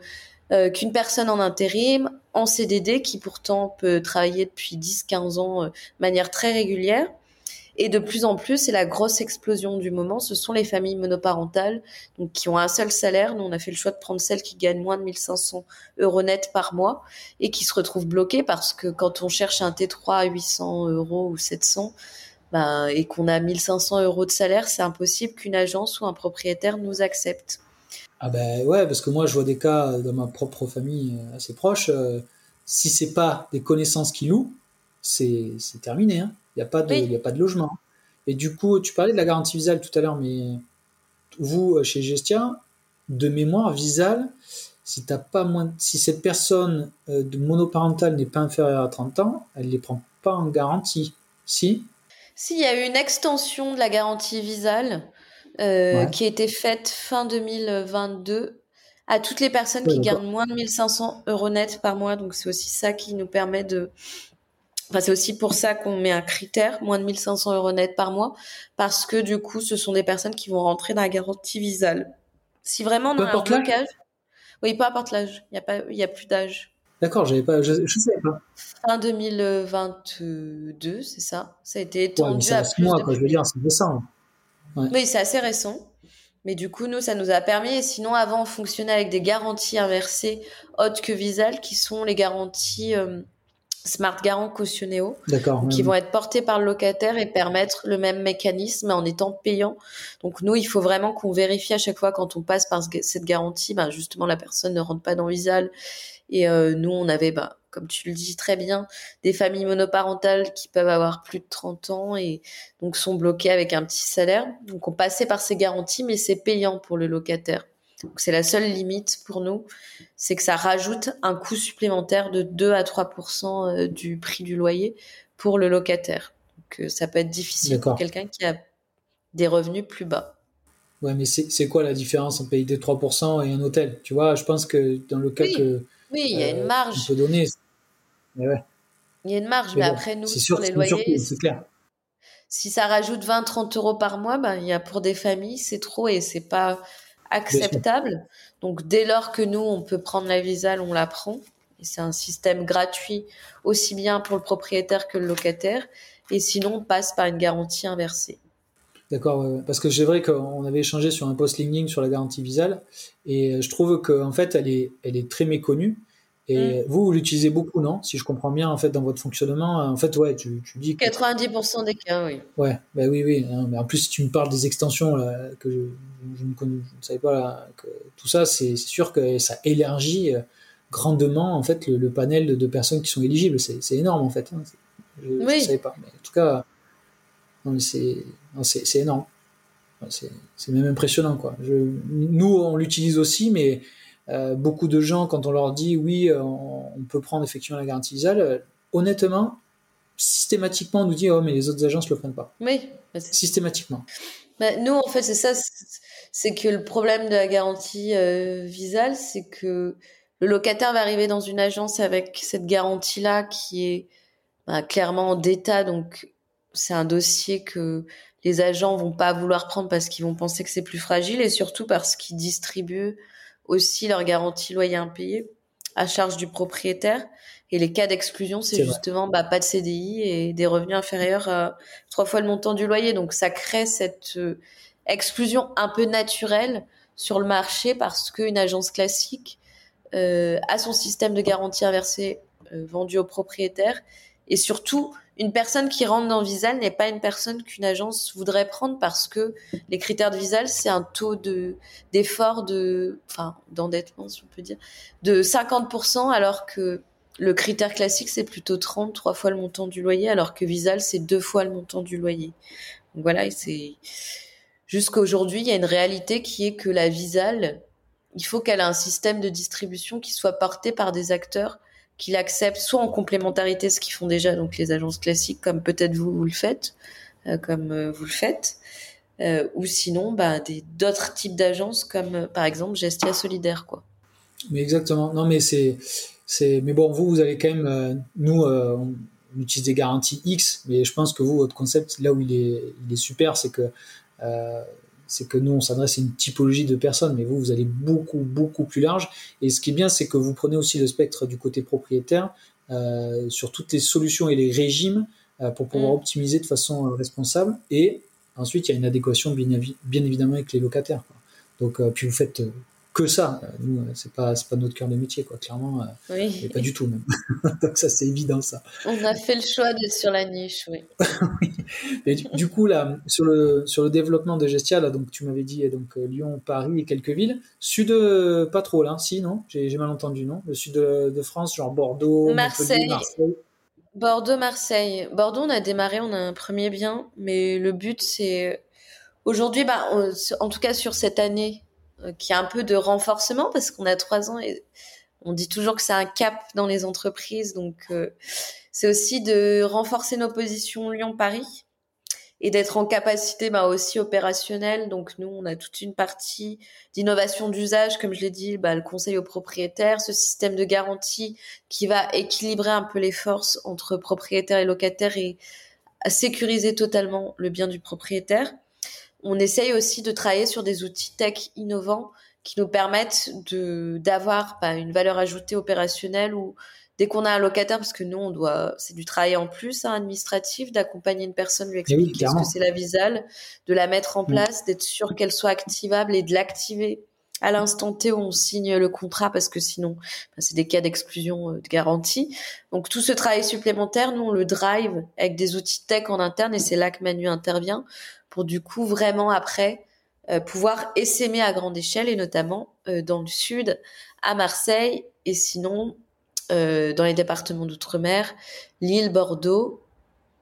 qu'une personne en intérim, en CDD, qui pourtant peut travailler depuis 10-15 ans de manière très régulière. Et de plus en plus, c'est la grosse explosion du moment, ce sont les familles monoparentales donc qui ont un seul salaire. Nous, on a fait le choix de prendre celles qui gagnent moins de 1500 euros net par mois et qui se retrouvent bloquées parce que quand on cherche un T3 à 800 euros ou 700, ben, et qu'on a 1500 euros de salaire, c'est impossible qu'une agence ou un propriétaire nous accepte. Ah ben ouais, parce que moi je vois des cas dans ma propre famille euh, assez proche. Euh, si c'est pas des connaissances qui louent, c'est terminé. Hein. Il n'y a, pas de, a pas de logement. Et du coup, tu parlais de la garantie Visal tout à l'heure, mais vous, euh, chez Gestia, de mémoire, Visal, si, as pas moins, si cette personne euh, de monoparentale n'est pas inférieure à 30 ans, elle ne les prend pas en garantie. Si? Si, il y a eu une extension de la garantie Visal euh, qui a été faite fin 2022 à toutes les personnes qui gagnent moins de 1500 euros net par mois. Donc, c'est aussi ça qui nous permet de, Enfin, c'est aussi pour ça qu'on met un critère, moins de 1500 euros net par mois, parce que du coup, ce sont des personnes qui vont rentrer dans la garantie visale. Si vraiment on a un blocage, oui, peu importe l'âge, il n'y a pas, il y a plus d'âge. D'accord, j'avais pas, je, je savais pas. Fin 2022, c'est ça. Ça a été étendu à plus mois, quoi, je veux dire, c'est Oui, c'est assez récent. Mais du coup, nous, ça nous a permis. sinon, avant, on fonctionnait avec des garanties inversées autres que Visal, qui sont les garanties euh, Smart Garant Cautionnéo, qui vont être portés par le locataire et permettre le même mécanisme en étant payant. Donc nous, il faut vraiment qu'on vérifie à chaque fois quand on passe par cette garantie, ben justement la personne ne rentre pas dans Visal. Et euh, nous, on avait, ben, comme tu le dis très bien, des familles monoparentales qui peuvent avoir plus de 30 ans et donc sont bloquées avec un petit salaire. Donc on passait par ces garanties, mais c'est payant pour le locataire. Donc c'est la seule limite pour nous, c'est que ça rajoute un coût supplémentaire de 2 à 3% euh, du prix du loyer pour le locataire. Donc euh, ça peut être difficile pour quelqu'un qui a des revenus plus bas. Ouais, mais c'est quoi la différence entre payer des 3% et un hôtel? Tu vois, je pense que dans le cas que. Oui, il y a une marge. On peut donner. Ouais. Il y a une marge, mais, après, nous, sur les loyers. C'est clair. Si ça rajoute 20-30 euros par mois, ben, il y a pour des familles, c'est trop et c'est pas acceptable. Donc, dès lors que nous, on peut prendre la visa, on la prend. Et c'est un système gratuit, aussi bien pour le propriétaire que le locataire. Et sinon, on passe par une garantie inversée. D'accord, parce que c'est vrai qu'on avait échangé sur un post LinkedIn sur la garantie visale, et je trouve qu'en fait, elle est, elle est très méconnue. Et mm. vous, vous l'utilisez beaucoup, non? Si je comprends bien, en fait, dans votre fonctionnement, en fait, ouais, tu, tu dis. Que... 90% des cas, oui. Ouais, bah oui, oui. Hein, mais en plus, si tu me parles des extensions là, que je, je, ne, connais, je ne savais pas, là, que tout ça, c'est sûr que ça élargit euh, grandement, en fait, le, panel de, de, personnes qui sont éligibles. C'est énorme, en fait. Hein. Je ne oui. savais pas. Mais en tout cas, c'est énorme. C'est même impressionnant, quoi. Je, nous, on l'utilise aussi, mais euh, beaucoup de gens, quand on leur dit oui, euh, on, peut prendre effectivement la garantie visale, euh, honnêtement, systématiquement, on nous dit oh, mais les autres agences ne le prennent pas. Oui. Systématiquement. Bah, nous, en fait, c'est ça, c'est que le problème de la garantie visale, c'est que le locataire va arriver dans une agence avec cette garantie-là qui est bah, clairement en d'état, donc c'est un dossier que les agents vont pas vouloir prendre parce qu'ils vont penser que c'est plus fragile et surtout parce qu'ils distribuent aussi leur garantie loyer impayé à charge du propriétaire. Et les cas d'exclusion, c'est justement bah, pas de CDI et des revenus inférieurs à trois fois le montant du loyer. Donc ça crée cette euh, exclusion un peu naturelle sur le marché parce qu'une agence classique euh, a son système de garantie inversée euh, vendu au propriétaire et surtout une personne qui rentre dans Visal n'est pas une personne qu'une agence voudrait prendre parce que les critères de Visal, c'est un taux de d'effort de, enfin, d'endettement, si on peut dire, de 50%, alors que le critère classique, c'est plutôt 30, trois fois le montant du loyer, alors que Visal, c'est deux fois le montant du loyer. Donc voilà, c'est, jusqu'à aujourd'hui, il y a une réalité qui est que la Visal, il faut qu'elle ait un système de distribution qui soit porté par des acteurs qu'il accepte soit en complémentarité ce qu'ils font déjà donc les agences classiques comme peut-être vous le faites euh, comme euh, vous le faites euh, ou sinon bah, des d'autres types d'agences comme par exemple Gestia Solidaire quoi. Mais exactement. Non mais c'est c'est mais bon vous vous allez quand même nous on utilise des garanties X mais je pense que vous votre concept là où il est il est super c'est que c'est que nous, on s'adresse à une typologie de personnes, mais vous, vous allez beaucoup, beaucoup plus large. Et ce qui est bien, c'est que vous prenez aussi le spectre du côté propriétaire euh, sur toutes les solutions et les régimes euh, pour pouvoir mm. optimiser de façon euh, responsable. Et ensuite, il y a une adéquation bien, bien évidemment avec les locataires. Donc, puis vous faites que ça. Nous, c'est pas, c'est pas notre cœur de métier, quoi. Clairement, euh, oui. pas du tout même. donc ça, c'est évident, ça. On a fait le choix d'être sur la niche, oui. oui. du, coup, là, sur le sur le développement de Gestia, là, donc tu m'avais dit donc euh, Lyon, Paris et quelques villes. Sud, euh, pas trop là, si non? J'ai, mal entendu, non? Le sud de, France, genre Bordeaux, Marseille. Marseille. Bordeaux, Marseille. Bordeaux, on a démarré, on a un premier bien, mais le but c'est aujourd'hui, bah, en tout cas sur cette année euh, qui a un peu de renforcement parce qu'on a trois ans et on dit toujours que c'est un cap dans les entreprises. Donc, euh, c'est aussi de renforcer nos positions Lyon-Paris et d'être en capacité bah, aussi opérationnelle. Donc, nous, on a toute une partie d'innovation d'usage, comme je l'ai dit, bah, le conseil aux propriétaires, ce système de garantie qui va équilibrer un peu les forces entre propriétaires et locataires et sécuriser totalement le bien du propriétaire on essaye aussi de travailler sur des outils tech innovants qui nous permettent de d'avoir bah, une valeur ajoutée opérationnelle ou dès qu'on a un locataire, parce que nous, on doit, c'est du travail en plus hein, administratif, d'accompagner une personne, lui eh expliquer ce que c'est la visale, de la mettre en mm. place, d'être sûr qu'elle soit activable et de l'activer à l'instant T où on signe le contrat, parce que sinon, bah, c'est des cas d'exclusion euh, de garantie. Donc tout ce travail supplémentaire, nous, on le drive avec des outils tech en interne, et c'est là que Manu intervient pour du coup vraiment après euh, pouvoir essaimer à grande échelle et notamment euh, dans le sud, à Marseille et sinon euh, dans les départements d'outre-mer, Lille, Bordeaux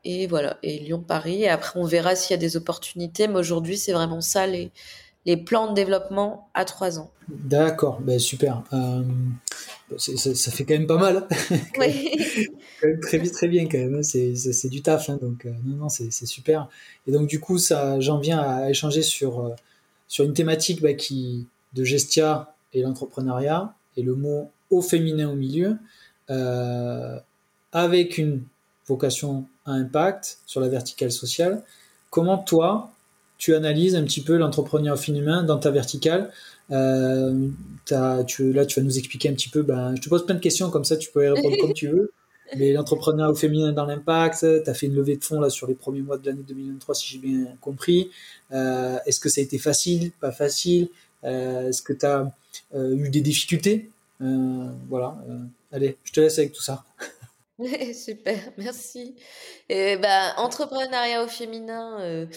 et voilà et Lyon, Paris. Et après on verra s'il y a des opportunités, mais aujourd'hui c'est vraiment ça les les plans de développement à trois ans. D'accord, ben super. ça, fait quand même pas mal. Oui. très vite, très bien quand même. Hein. C'est du taf, hein, donc non, non, c'est super. Et donc du coup, ça, j'en viens à échanger sur sur une thématique bah, qui de Gestia et l'entrepreneuriat et le mot au féminin au milieu, avec une vocation à impact sur la verticale sociale. Comment toi, tu analyses un petit peu l'entrepreneuriat féminin dans ta verticale euh, tu, Là, tu vas nous expliquer un petit peu. Ben, je te pose plein de questions, comme ça tu peux y répondre comme tu veux. Mais l'entrepreneuriat féminin dans l'impact, tu as fait une levée de fonds là sur les premiers mois de l'année 2023, si j'ai bien compris. Euh, est-ce que ça a été facile, pas facile? Euh, Est-ce que tu as eu des difficultés? Voilà. allez, je te laisse avec tout ça. Super, merci. Et ben, entrepreneuriat au féminin,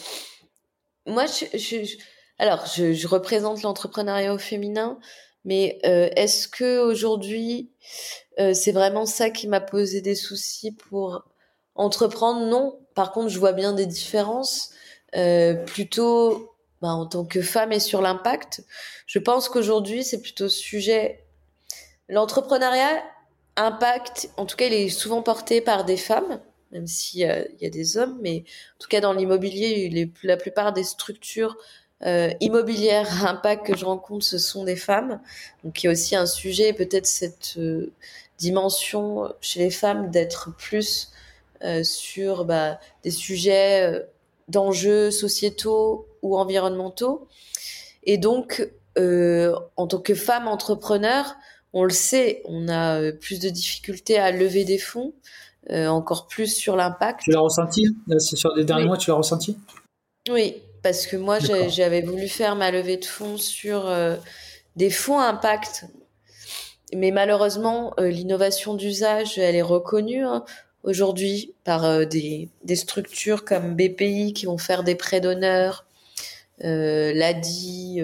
moi, je, alors, je, représente l'entrepreneuriat au féminin, mais euh, est-ce que aujourd'hui, euh, c'est vraiment ça qui m'a posé des soucis pour entreprendre? Non. Par contre, je vois bien des différences. plutôt, ben, en tant que femme et sur l'impact, je pense qu'aujourd'hui, c'est plutôt sujet. L'entrepreneuriat impact, en tout cas, il est souvent porté par des femmes, même s'il y a des hommes, mais en tout cas, dans l'immobilier, la plupart des structures euh, immobilières à impact que je rencontre, ce sont des femmes. Donc, il y a aussi un sujet, peut-être cette euh, dimension chez les femmes d'être plus euh, sur bah, des sujets euh, d'enjeux sociétaux ou environnementaux. Et donc, en tant que femme entrepreneur, on le sait, on a euh, plus de difficultés à lever des fonds, euh, encore plus sur l'impact. Tu l'as ressenti C'est sur les derniers mois, tu l'as ressenti? Oui, parce que moi, j'avais voulu faire ma levée de fonds sur euh, des fonds impact. Mais malheureusement, l'innovation d'usage, elle est reconnue hein, aujourd'hui par des, des, structures comme BPI qui vont faire des prêts d'honneur, l'ADI,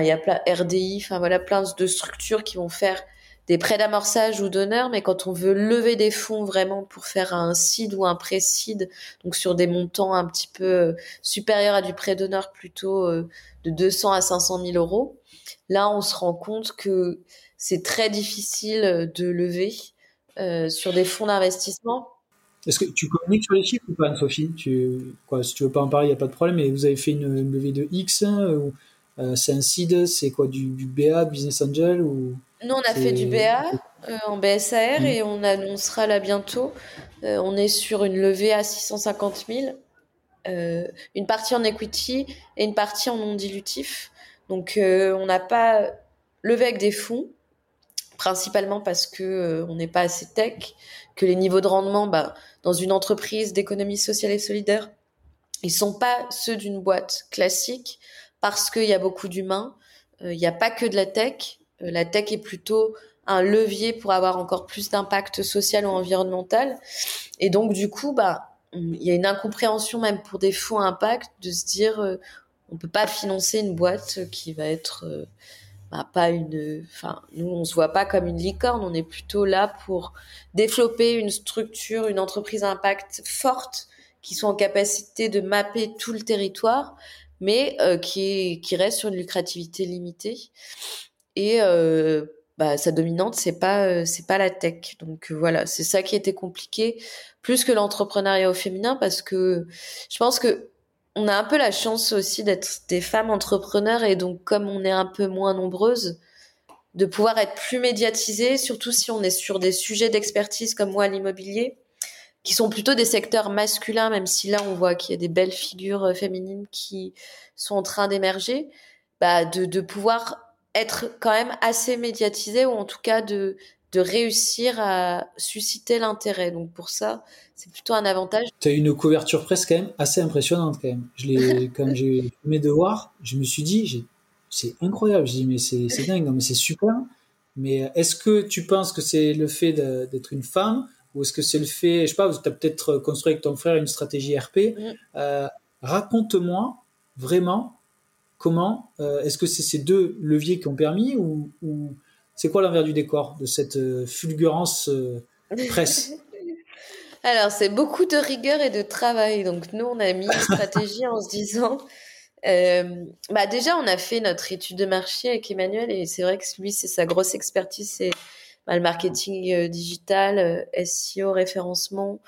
il y a plein RDI, enfin voilà, plein de structures qui vont faire des prêts d'amorçage ou d'honneur, mais quand on veut lever des fonds vraiment pour faire un seed ou un pré-seed, donc sur des montants un petit peu euh, supérieurs à du prêt d'honneur plutôt euh, de 200 à 500 000 euros, là on se rend compte que c'est très difficile de lever euh, sur des fonds d'investissement. Est-ce que tu communiques sur les chiffres ou pas, Sophie tu, quoi, Si tu veux pas en parler, il n'y a pas de problème, mais vous avez fait une, levée de X ou euh, c'est un seed, c'est quoi du, BA, Business Angel ou? Nous, on a fait du BA euh, en BSAR mm. et on annoncera là bientôt. Euh, on est sur une levée à 650 000, une partie en equity et une partie en non dilutif. Donc, on n'a pas levé avec des fonds, principalement parce que on n'est pas assez tech, que les niveaux de rendement, bah, dans une entreprise d'économie sociale et solidaire, ils sont pas ceux d'une boîte classique parce qu'il y a beaucoup d'humains. Euh, il n'y a pas que de la tech. Euh, la tech est plutôt un levier pour avoir encore plus d'impact social ou environnemental. Et donc, du coup, bah, il y a une incompréhension même pour des fonds impact de se dire euh, on peut pas financer une boîte qui va être bah, pas une enfin nous on se voit pas comme une licorne on est plutôt là pour développer une structure une entreprise impact forte qui soit en capacité de mapper tout le territoire mais euh, qui, qui reste sur une lucrativité limitée. Et euh, bah, sa dominante, c'est pas euh, c'est pas la tech. Donc voilà, c'est ça qui était compliqué, plus que l'entrepreneuriat au féminin, parce que je pense que on a un peu la chance aussi d'être des femmes entrepreneurs et donc comme on est un peu moins nombreuses, de pouvoir être plus médiatisées, surtout si on est sur des sujets d'expertise comme moi l'immobilier qui sont plutôt des secteurs masculins, même si là on voit qu'il y a des belles figures euh, féminines qui sont en train d'émerger, bah de, de pouvoir être quand même assez médiatisé ou en tout cas de de réussir à susciter l'intérêt. Donc pour ça, c'est plutôt un avantage. Tu as eu une couverture presse quand même assez impressionnante quand même. Je quand j'ai fait mes devoirs, je me suis dit c'est incroyable. Je dis mais c'est dingue, non mais c'est super. Mais est-ce que tu penses que c'est le fait d'être une femme ou est-ce que c'est le fait, je sais pas, tu as peut-être construit avec ton frère une stratégie RP. Mm. Euh, raconte-moi vraiment comment, euh, est-ce que c'est ces deux leviers qui ont permis ou, c'est quoi l'envers du décor de cette euh, fulgurance presse? Alors, c'est beaucoup de rigueur et de travail. Donc, nous, on a mis une stratégie en se disant, bah déjà, on a fait notre étude de marché avec Emmanuel et c'est vrai que lui, c'est sa grosse expertise, c'est bah, le marketing digital, SEO, référencement,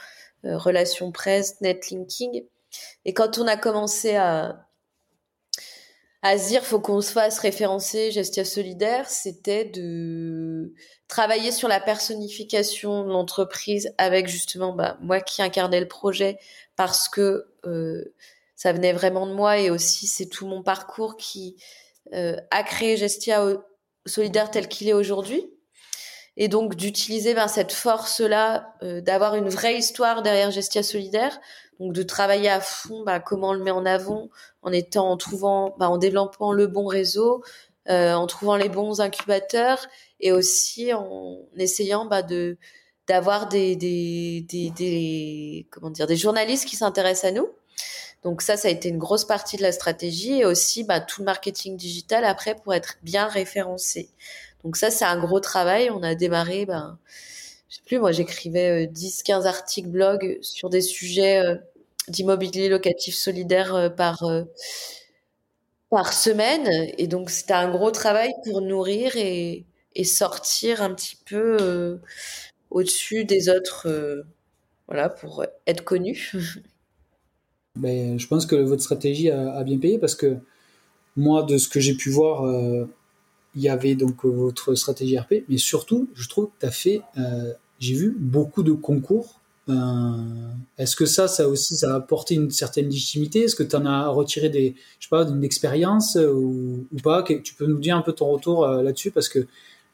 relations presse, netlinking. Et quand on a commencé à à se dire faut qu'on se fasse référencer Gestia Solidaire, c'était de travailler sur la personnification de l'entreprise avec justement bah, moi qui incarnais le projet parce que euh, ça venait vraiment de moi et aussi c'est tout mon parcours qui euh, a créé Gestia Solidaire tel qu'il est aujourd'hui. Et donc d'utiliser ben, cette force-là, euh, d'avoir une vraie histoire derrière Gestia Solidaire, donc de travailler à fond, bah, comment on le met en avant, en étant, en trouvant, bah, en développant le bon réseau, euh, en trouvant les bons incubateurs et aussi en essayant bah, de d'avoir des, des, des, des, comment dire des journalistes qui s'intéressent à nous. Donc ça, ça a été une grosse partie de la stratégie et aussi bah, tout le marketing digital après pour être bien référencé. Donc ça, c'est un gros travail. On a démarré, ben, je sais plus, moi j'écrivais 10, euh, 15 articles blog sur des sujets euh, d'immobilier locatif solidaire euh, par semaine et donc c'était un gros travail pour nourrir et, sortir un petit peu au-dessus des autres voilà pour être connu. ben, je pense que votre stratégie a, bien payé parce que moi de ce que j'ai pu voir il y avait donc votre stratégie RP mais surtout je trouve que tu as fait j'ai vu beaucoup de concours. Euh, est-ce que ça, ça aussi, ça a apporté une certaine légitimité? Est-ce que tu en as retiré des, je sais pas, d'une expérience euh, ou, pas? Tu peux nous dire un peu ton retour euh, là-dessus parce que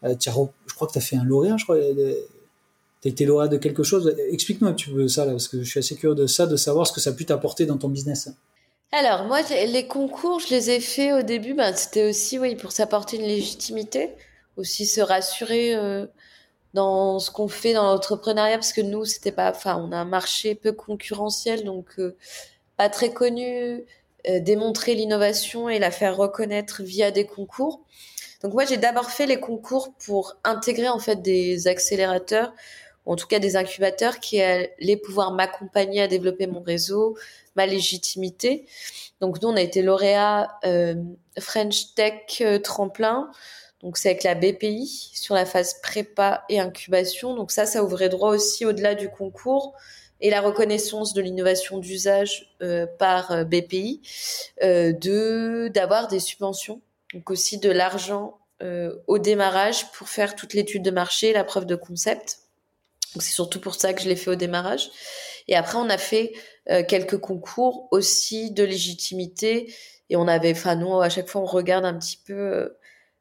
je crois que tu as fait un lauréat, je crois. Tu as été lauréat de quelque chose. Explique-nous un petit peu ça, là, parce que je suis assez curieux de ça, de savoir ce que ça a pu t'apporter dans ton business. Alors, moi, les concours, je les ai faits au début, ben, c'était aussi, oui, pour s'apporter une légitimité, aussi se rassurer dans ce qu'on fait dans l'entrepreneuriat parce que nous c'était pas enfin on a un marché peu concurrentiel donc euh, pas très connu euh, démontrer l'innovation et la faire reconnaître via des concours. Donc moi j'ai d'abord fait les concours pour intégrer en fait des accélérateurs en tout cas des incubateurs qui allaient pouvoir m'accompagner à développer mon réseau ma légitimité donc nous on a été lauréat euh, French Tech Tremplin donc c'est avec la BPI sur la phase prépa et incubation. Donc ça, ça ouvrait droit aussi au-delà du concours et la reconnaissance de l'innovation d'usage euh, par euh, BPI, euh, de d'avoir des subventions, donc aussi de l'argent au démarrage pour faire toute l'étude de marché, la preuve de concept. C'est surtout pour ça que je l'ai fait au démarrage. Et après, on a fait quelques concours aussi de légitimité. Et on avait, enfin nous, à chaque fois, on regarde un petit peu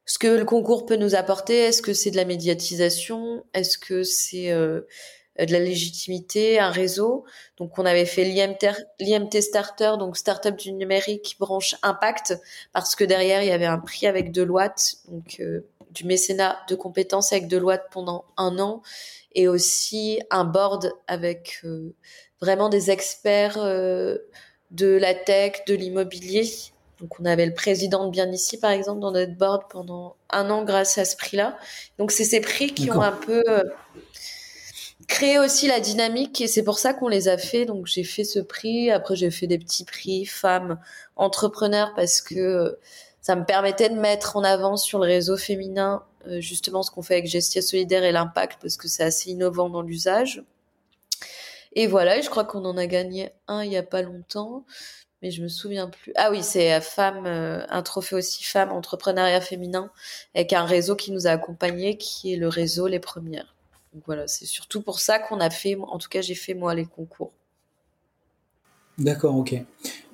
ce que le concours peut nous apporter. Est-ce que c'est de la médiatisation? Est-ce que c'est euh, de la légitimité, un réseau? Donc on avait fait l'IMT Starter, donc Startup du numérique branche impact, parce que derrière il y avait un prix avec Deloitte, donc euh, du mécénat de compétences avec Deloitte pendant un an, et aussi un board avec euh, vraiment des experts de la tech, de l'immobilier donc on avait le président de Bien Ici, par exemple, dans notre board pendant un an grâce à ce prix-là. Donc c'est ces prix qui ont un peu euh, créé aussi la dynamique et c'est pour ça qu'on les a fait. Donc j'ai fait ce prix. Après j'ai fait des petits prix femmes entrepreneurs parce que euh, ça me permettait de mettre en avant sur le réseau féminin euh, justement ce qu'on fait avec Gestia Solidaire et l'impact parce que c'est assez innovant dans l'usage. Et voilà, je crois qu'on en a gagné un il n'y a pas longtemps mais je me souviens plus. Ah oui, c'est femme, euh, un trophée aussi femme entrepreneuriat féminin avec un réseau qui nous a accompagnés, qui est le réseau Les Premières. Donc voilà, c'est surtout pour ça qu'on a fait, en tout cas j'ai fait moi les concours. D'accord, ok.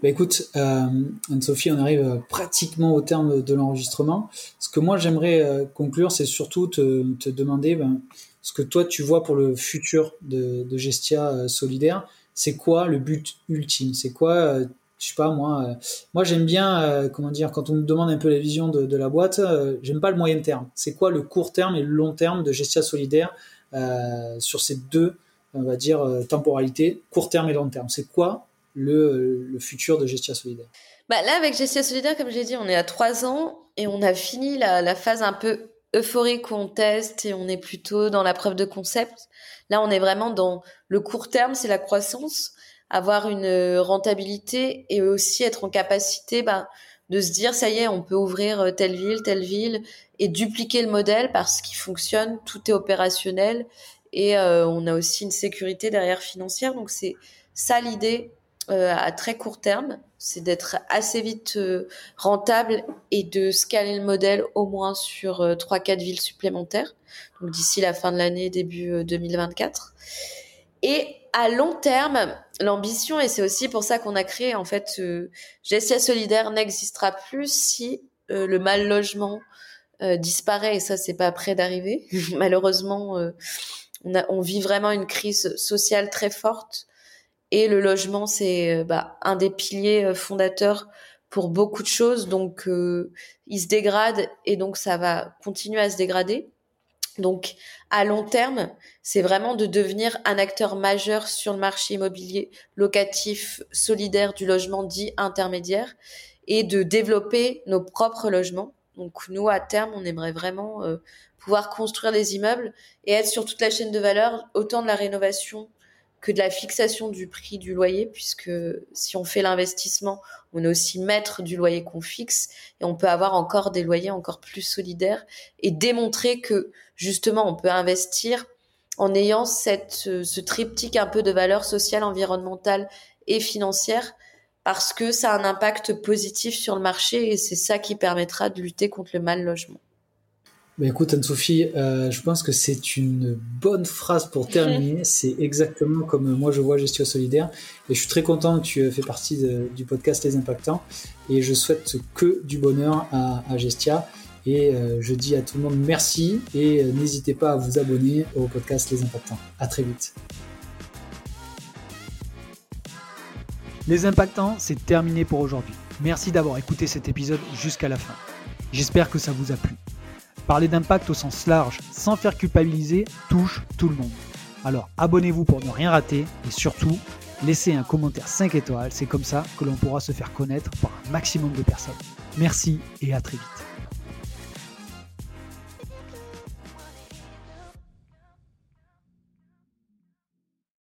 Bah écoute, euh, Anne-Sophie, on arrive euh, pratiquement au terme de l'enregistrement. Ce que moi j'aimerais euh, conclure, c'est surtout te, te demander ben, ce que toi tu vois pour le futur de, de Gestia Solidaire. C'est quoi le but ultime? C'est quoi je sais pas moi euh, moi j'aime bien euh, comment dire quand on me demande un peu la vision de, la boîte euh, j'aime pas le moyen terme c'est quoi le court terme et le long terme de Gestia Solidaire sur ces deux on va dire temporalités court terme et long terme? C'est quoi le, futur de Gestia Solidaire bah là avec Gestia Solidaire comme j'ai dit on est à trois ans et on a fini la, phase un peu euphorique où on teste et on est plutôt dans la preuve de concept là on est vraiment dans le court terme c'est la croissance avoir une euh, rentabilité et aussi être en capacité bah, de se dire ça y est, on peut ouvrir telle ville, telle ville et dupliquer le modèle parce qu'il fonctionne, tout est opérationnel et on a aussi une sécurité derrière financière. Donc c'est ça l'idée à très court terme, c'est d'être assez vite rentable et de scaler le modèle au moins sur trois quatre villes supplémentaires. Donc d'ici la fin de l'année, début 2024. Et à long terme, l'ambition, et c'est aussi pour ça qu'on a créé, en fait, euh, Gestia Solidaire n'existera plus si euh, le mal logement euh, disparaît, et ça, c'est pas près d'arriver. Malheureusement, euh, on vit vraiment une crise sociale très forte, et le logement, c'est bah, un des piliers fondateurs pour beaucoup de choses, donc il se dégrade, et donc ça va continuer à se dégrader. Donc, à long terme, c'est vraiment de devenir un acteur majeur sur le marché immobilier locatif solidaire du logement dit intermédiaire et de développer nos propres logements. Donc, nous, à terme, on aimerait vraiment euh, pouvoir construire des immeubles et être sur toute la chaîne de valeur, autant de la rénovation que de la fixation du prix du loyer, puisque si on fait l'investissement, on est aussi maître du loyer qu'on fixe et on peut avoir encore des loyers encore plus solidaires et démontrer que justement on peut investir en ayant cette, ce triptyque un peu de valeur sociale, environnementale et financière parce que ça a un impact positif sur le marché et c'est ça qui permettra de lutter contre le mal logement. Bah écoute Anne-Sophie, euh, je pense que c'est une bonne phrase pour terminer. C'est exactement comme moi je vois Gestion Solidaire. Et je suis très content que tu fais partie du podcast Les Impactants. Et je souhaite que du bonheur à, à Gestia. Et euh, je dis à tout le monde merci et euh, n'hésitez pas à vous abonner au podcast Les Impactants. À très vite. Les Impactants, c'est terminé pour aujourd'hui. Merci d'avoir écouté cet épisode jusqu'à la fin. J'espère que ça vous a plu. Parler d'impact au sens large, sans faire culpabiliser, touche tout le monde. Alors abonnez-vous pour ne rien rater et surtout, laissez un commentaire 5 étoiles, c'est comme ça que l'on pourra se faire connaître par un maximum de personnes. Merci et à très vite.